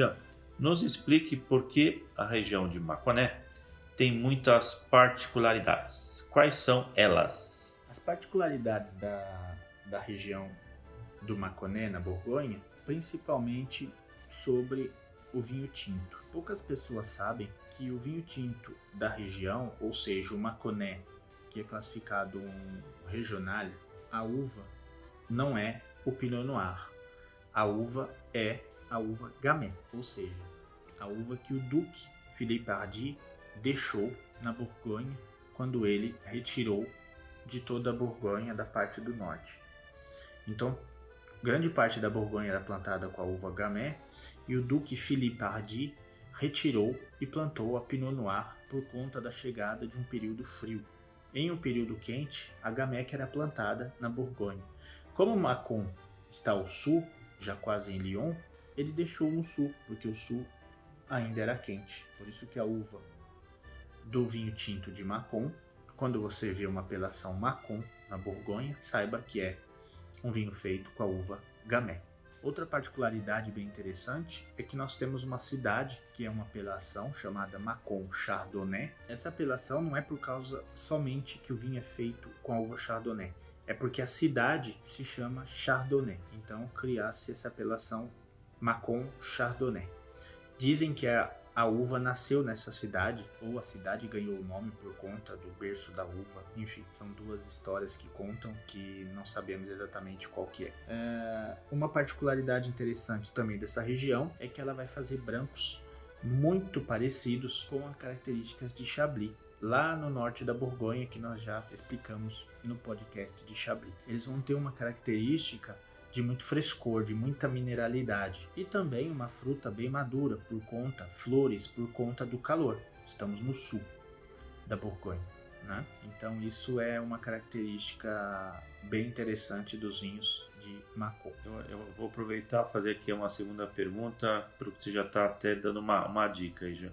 Jean, nos explique por que a região de Maconé tem muitas particularidades. Quais são elas? As particularidades da, da região do Maconé, na Borgonha, principalmente sobre o vinho tinto. Poucas pessoas sabem que o vinho tinto da região, ou seja, o Maconé, que é classificado um regional, a uva não é o Pinot Noir. A uva é a uva Gamay, ou seja, a uva que o Duque Philippe Hardy deixou na Borgonha quando ele retirou de toda a Borgonha da parte do norte. Então, grande parte da Borgonha era plantada com a uva Gamay e o Duque Philippe Hardy retirou e plantou a Pinot Noir por conta da chegada de um período frio. Em um período quente, a Gamay era plantada na Borgonha. Como Macon está ao sul, já quase em Lyon, ele deixou no sul, porque o sul ainda era quente. Por isso que a uva do vinho tinto de Macon, quando você vê uma apelação Macon na Borgonha, saiba que é um vinho feito com a uva Gamay. Outra particularidade bem interessante é que nós temos uma cidade que é uma apelação chamada Macon Chardonnay. Essa apelação não é por causa somente que o vinho é feito com a uva Chardonnay, é porque a cidade se chama Chardonnay. Então criasse essa apelação Macon Chardonnay. Dizem que a, a uva nasceu nessa cidade, ou a cidade ganhou o nome por conta do berço da uva. Enfim, são duas histórias que contam que não sabemos exatamente qual que é. é. Uma particularidade interessante também dessa região é que ela vai fazer brancos muito parecidos com as características de Chablis, lá no norte da Borgonha, que nós já explicamos no podcast de Chablis. Eles vão ter uma característica de muito frescor, de muita mineralidade e também uma fruta bem madura por conta, flores por conta do calor. Estamos no sul da Borgonha, né? Então isso é uma característica bem interessante dos vinhos de Macon. Eu, eu vou aproveitar fazer aqui uma segunda pergunta, porque você já está até dando uma, uma dica aí já.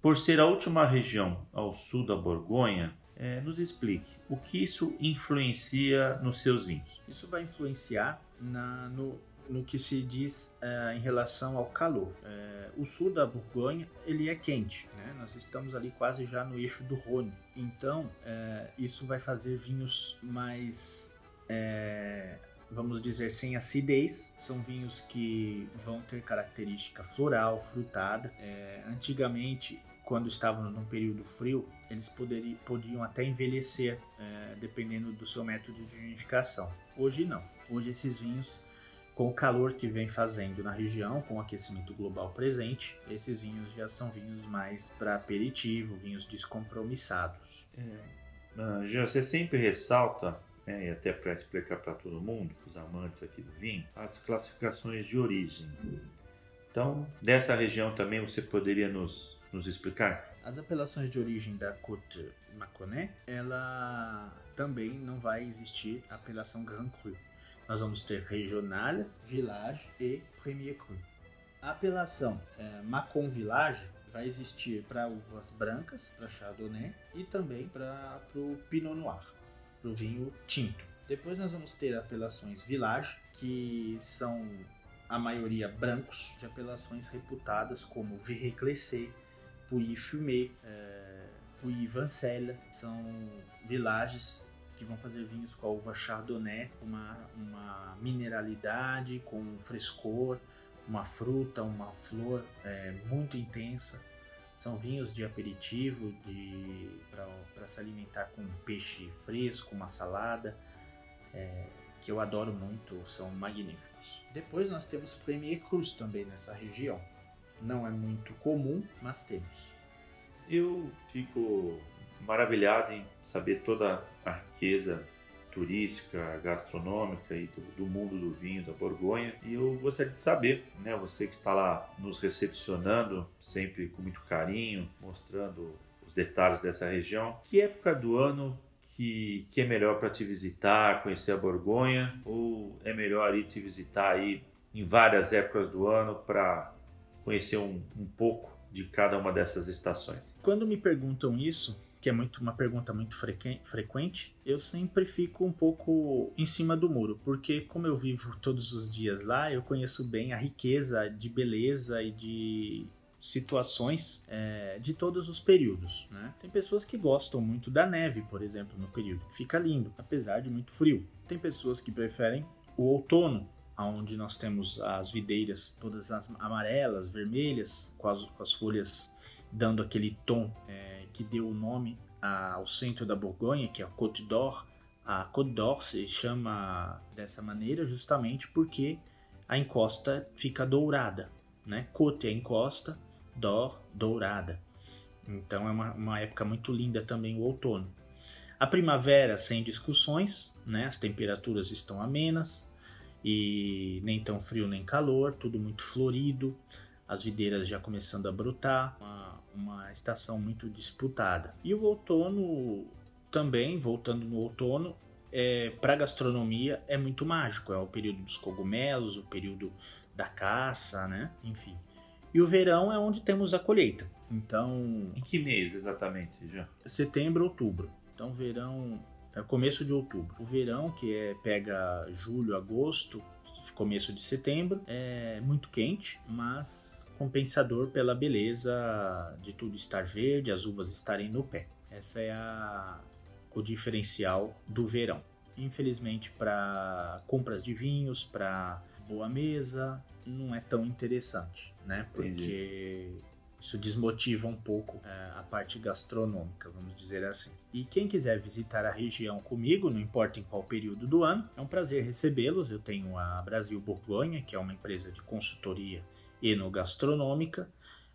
Por ser a última região ao sul da Borgonha, é, nos explique o que isso influencia nos seus vinhos. Isso vai influenciar na, no, no que se diz é, em relação ao calor. É, o sul da Borgonha ele é quente, né? nós estamos ali quase já no eixo do Rhône, então é, isso vai fazer vinhos mais é, vamos dizer sem acidez. São vinhos que vão ter característica floral, frutada. É, antigamente quando estavam num período frio, eles poderiam, podiam até envelhecer, é, dependendo do seu método de vinificação. Hoje não. Hoje esses vinhos, com o calor que vem fazendo na região, com o aquecimento global presente, esses vinhos já são vinhos mais para aperitivo, vinhos descompromissados. É. Já você sempre ressalta né, e até para explicar para todo mundo, os amantes aqui do vinho, as classificações de origem. Então, dessa região também você poderia nos nos explicar? As apelações de origem da Côte Mâconnais, ela também não vai existir apelação Grand Cru. Nós vamos ter Regional, Village e Premier Cru. A apelação é, Macon Village vai existir para uvas brancas, para Chardonnay e também para o Pinot Noir, para o vinho tinto. Depois nós vamos ter apelações Village, que são a maioria brancos, de apelações reputadas como Viré Puy Fumé, é, Puy Vancella, são vilages que vão fazer vinhos com a uva Chardonnay, uma, uma mineralidade, com um frescor, uma fruta, uma flor é, muito intensa. São vinhos de aperitivo, de para se alimentar com peixe fresco, uma salada, é, que eu adoro muito, são magníficos. Depois nós temos Premier Cruz também nessa região. Não é muito comum, mas temos. Eu fico maravilhado em saber toda a riqueza turística, gastronômica e do, do, mundo do vinho da Borgonha. E eu gostaria de saber, né, você que está lá nos recepcionando, sempre com muito carinho, mostrando os detalhes dessa região, que época do ano que, que é melhor para te visitar, conhecer a Borgonha, ou é melhor ir te visitar aí em várias épocas do ano para conhecer um, um pouco de cada uma dessas estações? Quando me perguntam isso, que é muito uma pergunta muito frequente, eu sempre fico um pouco em cima do muro, porque como eu vivo todos os dias lá, eu conheço bem a riqueza de beleza e de situações é, de todos os períodos. Né? Tem pessoas que gostam muito da neve, por exemplo, no período. Fica lindo, apesar de muito frio. Tem pessoas que preferem o outono, onde nós temos as videiras todas as amarelas, vermelhas, com as, com as folhas dando aquele tom é, que deu o nome ao centro da Borgonha, que é a Côte d'Or. A Côte d'Or se chama dessa maneira justamente porque a encosta fica dourada, né? Côte é encosta, d'Or dourada. Então é uma, uma época muito linda também o outono. A primavera sem discussões, né? As temperaturas estão amenas, e nem tão frio nem calor, tudo muito florido, as videiras já começando a brotar, uma, uma estação muito disputada. E o outono também, voltando no outono, é, para gastronomia é muito mágico, é o período dos cogumelos, o período da caça, né? Enfim. E o verão é onde temos a colheita. Então. Em que mês exatamente, já? Setembro, outubro. Então, verão é começo de outubro. O verão, que é pega julho, agosto, começo de setembro, é muito quente, mas compensador pela beleza de tudo estar verde, as uvas estarem no pé. Essa é a, o diferencial do verão. Infelizmente, para compras de vinhos, para boa mesa, não é tão interessante, né? Porque Entendi. Isso desmotiva um pouco é, a parte gastronômica, vamos dizer assim. E quem quiser visitar a região comigo, não importa em qual período do ano, é um prazer recebê-los. Eu tenho a Brasil Borgonha, que é uma empresa de consultoria enogastronômica,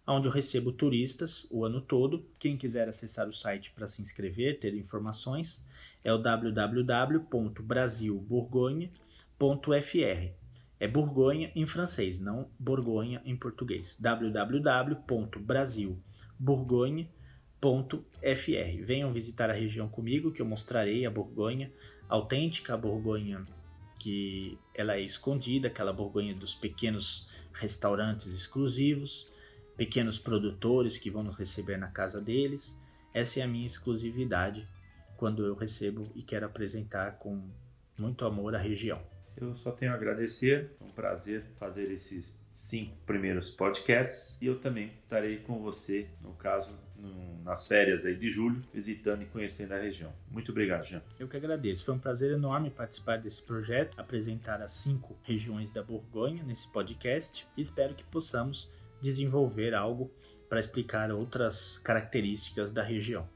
onde eu recebo turistas o ano todo. Quem quiser acessar o site para se inscrever, ter informações, é o www.brasilborgonha.fr. É Borgonha em francês, não Borgonha em português. www.brasilborgonha.fr. Venham visitar a região comigo que eu mostrarei a Borgonha autêntica, a Borgonha que ela é escondida, aquela Borgonha dos pequenos restaurantes exclusivos, pequenos produtores que vão nos receber na casa deles. Essa é a minha exclusividade quando eu recebo e quero apresentar com muito amor a região. Eu só tenho a agradecer, é um prazer fazer esses cinco primeiros podcasts e eu também estarei com você, no caso, no, nas férias aí de julho, visitando e conhecendo a região. Muito obrigado, Jean. Eu que agradeço. Foi um prazer enorme participar desse projeto, apresentar as cinco regiões da Borgonha nesse podcast e espero que possamos desenvolver algo para explicar outras características da região.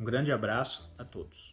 Um grande abraço a todos.